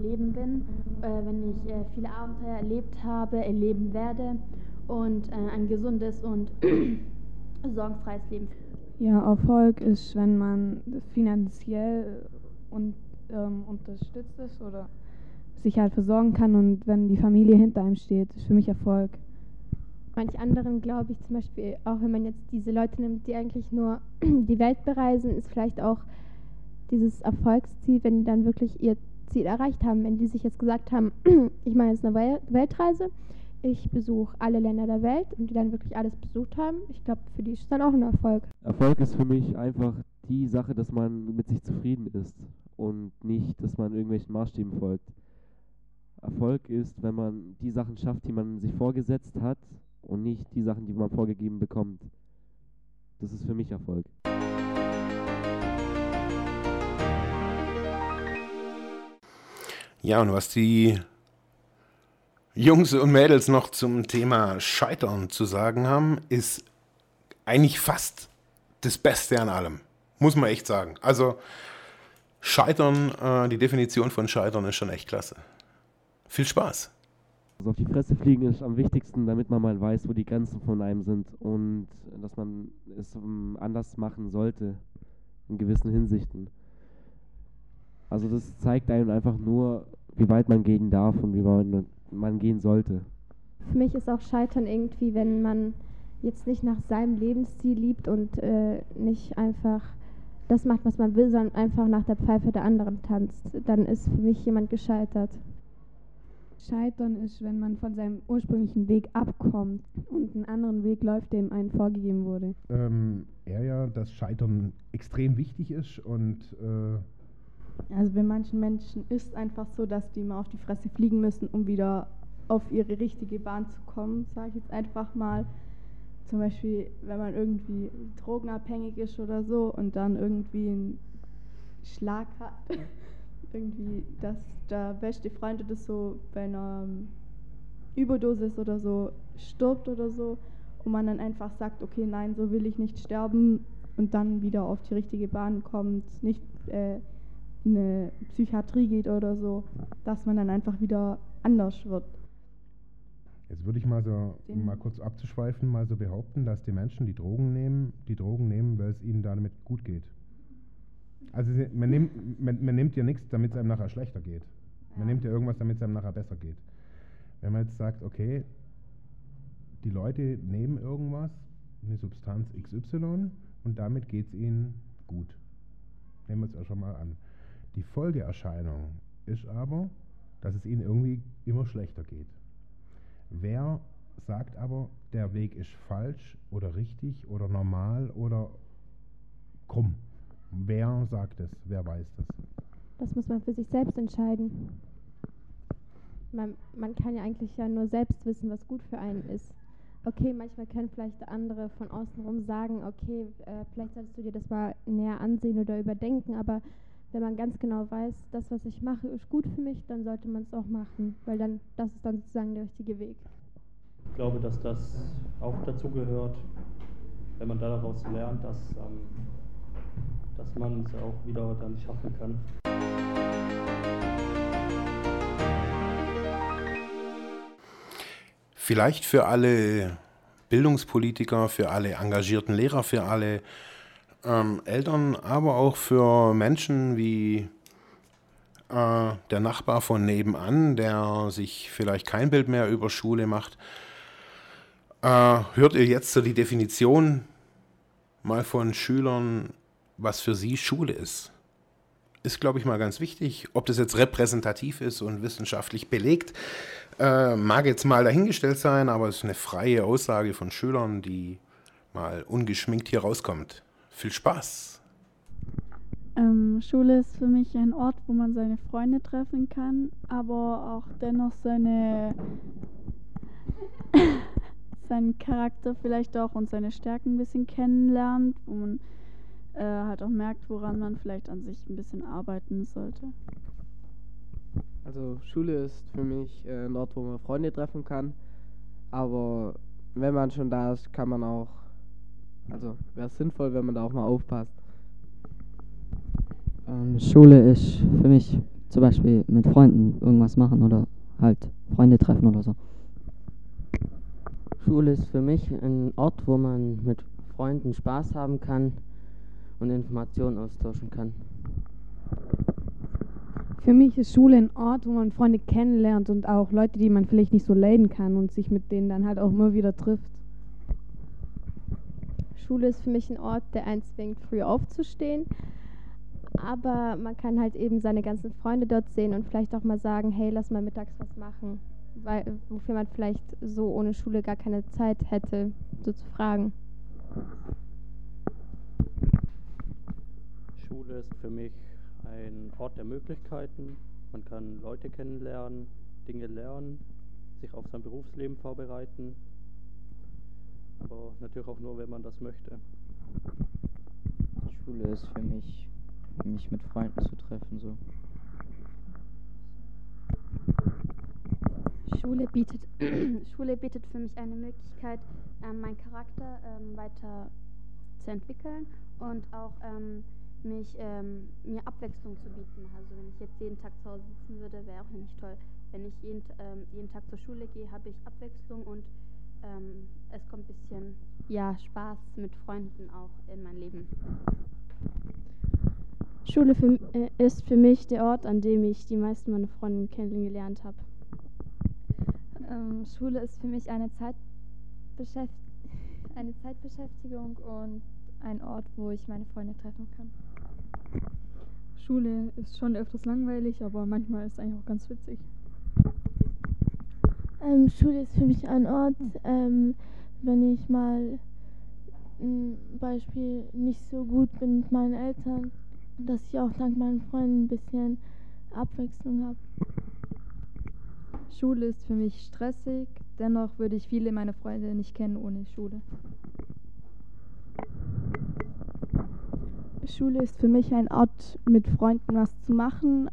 Leben bin, äh, wenn ich äh, viele Abenteuer erlebt habe, erleben werde und äh, ein gesundes und sorgenfreies Leben. Ja, Erfolg ist, wenn man finanziell und, ähm, unterstützt ist oder sich halt versorgen kann und wenn die Familie hinter einem steht, ist für mich Erfolg. Manch anderen glaube ich zum Beispiel, auch wenn man jetzt diese Leute nimmt, die eigentlich nur die Welt bereisen, ist vielleicht auch dieses Erfolgsziel, wenn die dann wirklich ihr Ziel erreicht haben, wenn die sich jetzt gesagt haben, ich mache jetzt eine Wel Weltreise, ich besuche alle Länder der Welt und die dann wirklich alles besucht haben, ich glaube, für die ist es dann auch ein Erfolg. Erfolg ist für mich einfach die Sache, dass man mit sich zufrieden ist und nicht, dass man irgendwelchen Maßstäben folgt. Erfolg ist, wenn man die Sachen schafft, die man sich vorgesetzt hat und nicht die Sachen, die man vorgegeben bekommt. Das ist für mich Erfolg. Ja, und was die Jungs und Mädels noch zum Thema Scheitern zu sagen haben, ist eigentlich fast das Beste an allem. Muss man echt sagen. Also Scheitern, äh, die Definition von Scheitern ist schon echt klasse. Viel Spaß. Also auf die Fresse fliegen ist am wichtigsten, damit man mal weiß, wo die Grenzen von einem sind und dass man es um, anders machen sollte in gewissen Hinsichten. Also das zeigt einem einfach nur, wie weit man gehen darf und wie weit man gehen sollte. Für mich ist auch Scheitern irgendwie, wenn man jetzt nicht nach seinem Lebensstil liebt und äh, nicht einfach das macht, was man will, sondern einfach nach der Pfeife der anderen tanzt, dann ist für mich jemand gescheitert. Scheitern ist, wenn man von seinem ursprünglichen Weg abkommt und einen anderen Weg läuft, dem einem vorgegeben wurde. Ähm, eher ja, dass Scheitern extrem wichtig ist und äh also bei manchen Menschen ist einfach so, dass die mal auf die Fresse fliegen müssen, um wieder auf ihre richtige Bahn zu kommen, sage ich jetzt einfach mal. Zum Beispiel, wenn man irgendwie drogenabhängig ist oder so und dann irgendwie einen Schlag hat. irgendwie, dass der beste Freund oder so bei einer Überdosis oder so stirbt oder so und man dann einfach sagt, okay, nein, so will ich nicht sterben und dann wieder auf die richtige Bahn kommt, nicht äh, in eine Psychiatrie geht oder so, dass man dann einfach wieder anders wird. Jetzt würde ich mal so, um mal kurz abzuschweifen, mal so behaupten, dass die Menschen, die Drogen nehmen, die Drogen nehmen, weil es ihnen damit gut geht. Also man nimmt, man, man nimmt ja nichts, damit es einem nachher schlechter geht. Man nimmt ja irgendwas, damit es einem nachher besser geht. Wenn man jetzt sagt, okay, die Leute nehmen irgendwas, eine Substanz XY, und damit geht es ihnen gut. Nehmen wir es auch schon mal an. Die Folgeerscheinung ist aber, dass es ihnen irgendwie immer schlechter geht. Wer sagt aber, der Weg ist falsch oder richtig oder normal oder krumm? Wer sagt es? Wer weiß das? Das muss man für sich selbst entscheiden. Man, man kann ja eigentlich ja nur selbst wissen, was gut für einen ist. Okay, manchmal können vielleicht andere von außen rum sagen, okay, äh, vielleicht solltest du dir das mal näher ansehen oder überdenken, aber wenn man ganz genau weiß, das, was ich mache, ist gut für mich, dann sollte man es auch machen, weil dann das ist dann sozusagen der richtige Weg. Ich glaube, dass das auch dazu gehört, wenn man daraus lernt, dass, ähm, dass man es auch wieder dann schaffen kann. Vielleicht für alle Bildungspolitiker, für alle engagierten Lehrer, für alle ähm, Eltern, aber auch für Menschen wie äh, der Nachbar von nebenan, der sich vielleicht kein Bild mehr über Schule macht. Äh, hört ihr jetzt so die Definition mal von Schülern, was für sie Schule ist? Ist, glaube ich, mal ganz wichtig. Ob das jetzt repräsentativ ist und wissenschaftlich belegt, äh, mag jetzt mal dahingestellt sein, aber es ist eine freie Aussage von Schülern, die mal ungeschminkt hier rauskommt. Viel Spaß! Ähm, Schule ist für mich ein Ort, wo man seine Freunde treffen kann, aber auch dennoch seine seinen Charakter vielleicht auch und seine Stärken ein bisschen kennenlernt, wo man äh, halt auch merkt, woran man vielleicht an sich ein bisschen arbeiten sollte. Also Schule ist für mich äh, ein Ort, wo man Freunde treffen kann, aber wenn man schon da ist, kann man auch also wäre sinnvoll, wenn man da auch mal aufpasst. Ähm, Schule ist für mich zum Beispiel mit Freunden irgendwas machen oder halt Freunde treffen oder so. Schule ist für mich ein Ort, wo man mit Freunden Spaß haben kann und Informationen austauschen kann. Für mich ist Schule ein Ort, wo man Freunde kennenlernt und auch Leute, die man vielleicht nicht so leiden kann und sich mit denen dann halt auch immer wieder trifft. Schule ist für mich ein Ort, der einen zwingt, früh aufzustehen. Aber man kann halt eben seine ganzen Freunde dort sehen und vielleicht auch mal sagen, hey, lass mal mittags was machen. Weil, wofür man vielleicht so ohne Schule gar keine Zeit hätte, so zu fragen. Schule ist für mich ein Ort der Möglichkeiten. Man kann Leute kennenlernen, Dinge lernen, sich auf sein Berufsleben vorbereiten aber natürlich auch nur, wenn man das möchte. Schule ist für mich, mich mit Freunden zu treffen, so. Schule bietet, Schule bietet für mich eine Möglichkeit, ähm, meinen Charakter ähm, weiter zu entwickeln und auch ähm, mich, ähm, mir Abwechslung zu bieten. Also wenn ich jetzt jeden Tag zu Hause sitzen würde, wäre auch nicht toll. Wenn ich jeden, ähm, jeden Tag zur Schule gehe, habe ich Abwechslung und ähm, es kommt ein bisschen ja, Spaß mit Freunden auch in mein Leben. Schule für, äh, ist für mich der Ort, an dem ich die meisten meiner Freunde kennengelernt habe. Ähm, Schule ist für mich eine, Zeitbeschäft eine Zeitbeschäftigung und ein Ort, wo ich meine Freunde treffen kann. Schule ist schon öfters langweilig, aber manchmal ist es eigentlich auch ganz witzig. Ähm, Schule ist für mich ein Ort, ähm, wenn ich mal ein Beispiel nicht so gut bin mit meinen Eltern, dass ich auch dank meinen Freunden ein bisschen Abwechslung habe. Schule ist für mich stressig, dennoch würde ich viele meiner Freunde nicht kennen ohne Schule. Schule ist für mich ein Ort, mit Freunden was zu machen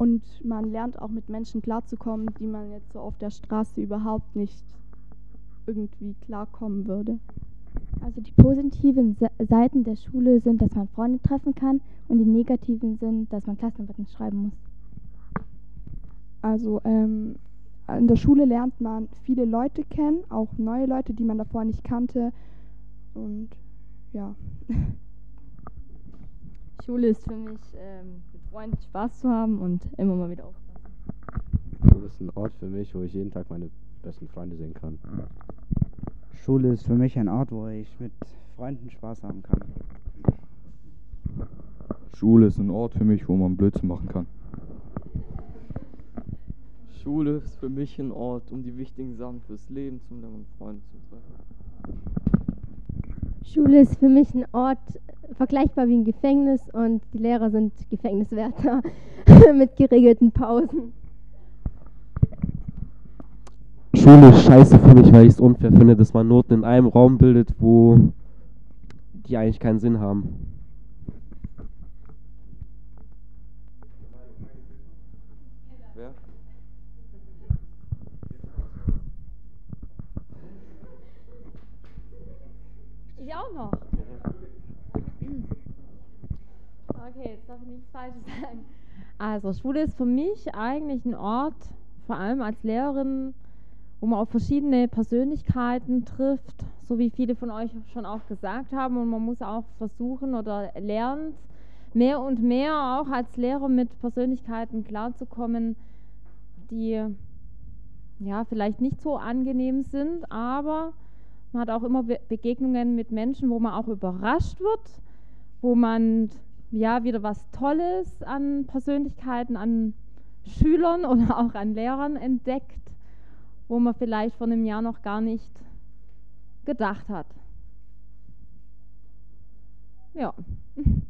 und man lernt auch mit Menschen klarzukommen, die man jetzt so auf der Straße überhaupt nicht irgendwie klarkommen würde. Also die positiven Seiten der Schule sind, dass man Freunde treffen kann und die negativen sind, dass man Klassenarbeiten schreiben muss. Also ähm, in der Schule lernt man viele Leute kennen, auch neue Leute, die man davor nicht kannte. Und ja. Schule ist für mich, ähm, mit Freunden Spaß zu haben und immer mal wieder aufpassen. Schule ist ein Ort für mich, wo ich jeden Tag meine besten Freunde sehen kann. Schule ist für mich ein Ort, wo ich mit Freunden Spaß haben kann. Schule ist ein Ort für mich, wo man Blödsinn machen kann. Schule ist für mich ein Ort, um die wichtigen Sachen fürs Leben zu lernen und Freunde zu treffen. Schule ist für mich ein Ort vergleichbar wie ein Gefängnis und die Lehrer sind Gefängniswärter mit geregelten Pausen. Schule ist scheiße für mich, weil ich es unfair finde, dass man Noten in einem Raum bildet, wo die eigentlich keinen Sinn haben. Ich auch noch. Okay, jetzt darf ich nichts Falsches sagen. Also, Schule ist für mich eigentlich ein Ort, vor allem als Lehrerin, wo man auf verschiedene Persönlichkeiten trifft, so wie viele von euch schon auch gesagt haben. Und man muss auch versuchen oder lernt, mehr und mehr auch als Lehrer mit Persönlichkeiten klarzukommen, die ja vielleicht nicht so angenehm sind, aber man hat auch immer Begegnungen mit Menschen, wo man auch überrascht wird, wo man ja wieder was Tolles an Persönlichkeiten, an Schülern oder auch an Lehrern entdeckt, wo man vielleicht vor einem Jahr noch gar nicht gedacht hat. Ja.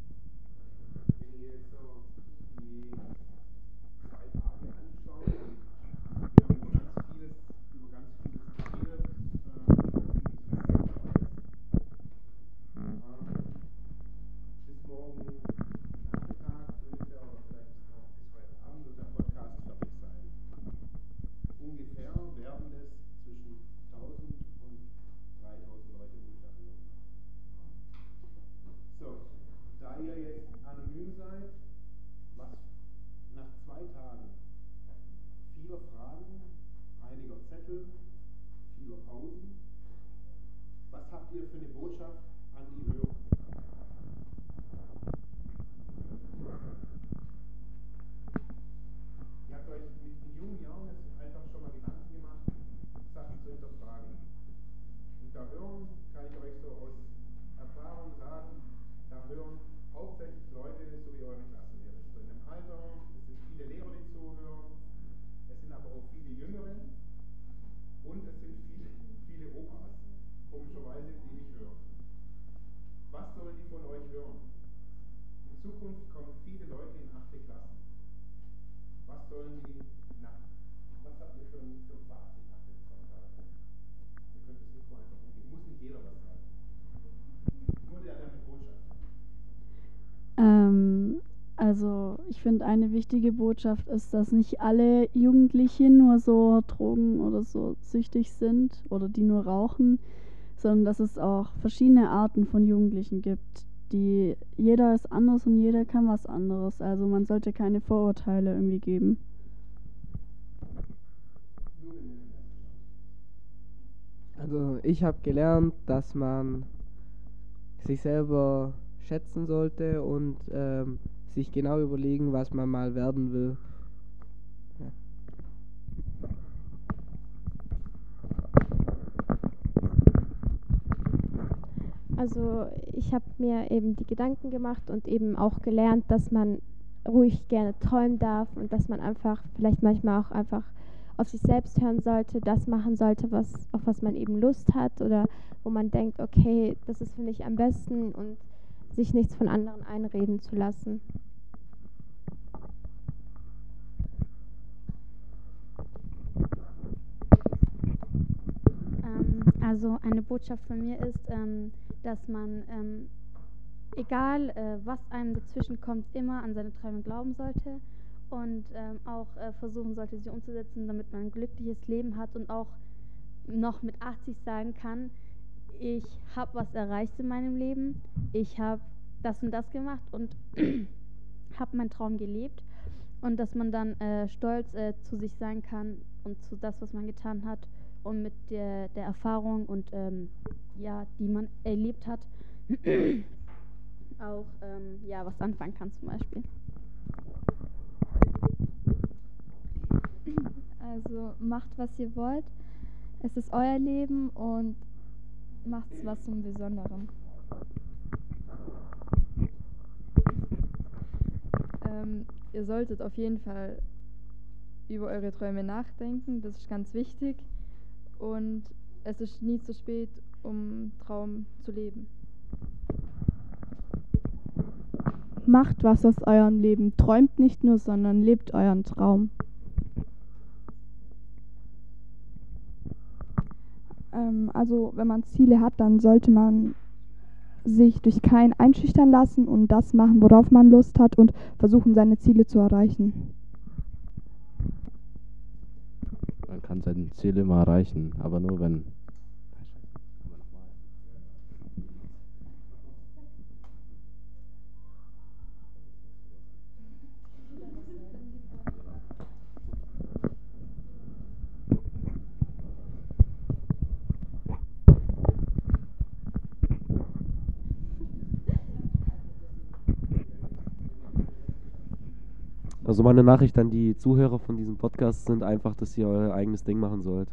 Also ich finde, eine wichtige Botschaft ist, dass nicht alle Jugendlichen nur so Drogen oder so süchtig sind oder die nur rauchen, sondern dass es auch verschiedene Arten von Jugendlichen gibt. Die jeder ist anders und jeder kann was anderes. Also man sollte keine Vorurteile irgendwie geben. Also ich habe gelernt, dass man sich selber schätzen sollte und ähm, sich genau überlegen, was man mal werden will. Also ich habe mir eben die Gedanken gemacht und eben auch gelernt, dass man ruhig gerne träumen darf und dass man einfach vielleicht manchmal auch einfach auf sich selbst hören sollte, das machen sollte, was, auf was man eben Lust hat oder wo man denkt, okay, das ist für mich am besten und sich nichts von anderen einreden zu lassen. Ähm, also eine Botschaft von mir ist, ähm, dass man, ähm, egal äh, was einem dazwischen kommt, immer an seine Träume glauben sollte und ähm, auch äh, versuchen sollte, sie umzusetzen, damit man ein glückliches Leben hat und auch noch mit 80 sagen kann, ich habe was erreicht in meinem Leben, ich habe das und das gemacht und habe meinen Traum gelebt und dass man dann äh, stolz äh, zu sich sein kann und zu das, was man getan hat und mit der, der Erfahrung und ähm, ja, die man erlebt hat, auch ähm, ja, was anfangen kann zum Beispiel. Also macht, was ihr wollt. Es ist euer Leben und macht was zum Besonderen. Ähm, ihr solltet auf jeden Fall über eure Träume nachdenken, das ist ganz wichtig. Und es ist nie zu spät, um Traum zu leben. Macht was aus eurem Leben. Träumt nicht nur, sondern lebt euren Traum. Ähm, also wenn man Ziele hat, dann sollte man sich durch keinen einschüchtern lassen und das machen, worauf man Lust hat und versuchen, seine Ziele zu erreichen. Man kann seine Ziele immer erreichen, aber nur wenn Also meine Nachricht an die Zuhörer von diesem Podcast sind einfach, dass ihr euer eigenes Ding machen sollt.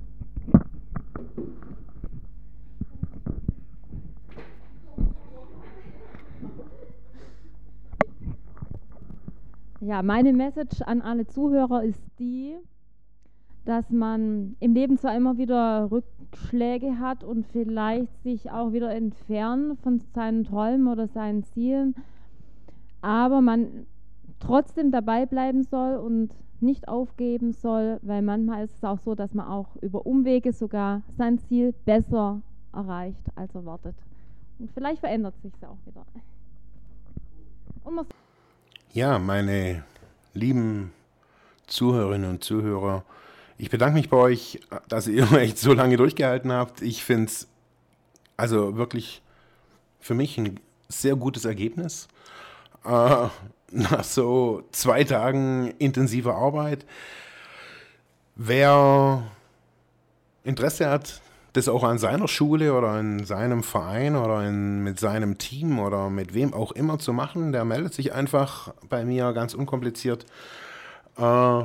Ja, meine Message an alle Zuhörer ist die, dass man im Leben zwar immer wieder Rückschläge hat und vielleicht sich auch wieder entfernen von seinen Träumen oder seinen Zielen, aber man trotzdem dabei bleiben soll und nicht aufgeben soll, weil manchmal ist es auch so, dass man auch über Umwege sogar sein Ziel besser erreicht als erwartet. Und vielleicht verändert sich es auch wieder. ja, meine lieben Zuhörerinnen und Zuhörer, ich bedanke mich bei euch, dass ihr echt so lange durchgehalten habt. Ich finde es also wirklich für mich ein sehr gutes Ergebnis. Äh, nach so zwei Tagen intensiver Arbeit. Wer Interesse hat, das auch an seiner Schule oder in seinem Verein oder in, mit seinem Team oder mit wem auch immer zu machen, der meldet sich einfach bei mir ganz unkompliziert. Äh,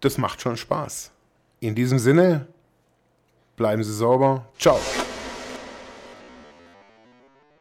das macht schon Spaß. In diesem Sinne, bleiben Sie sauber. Ciao.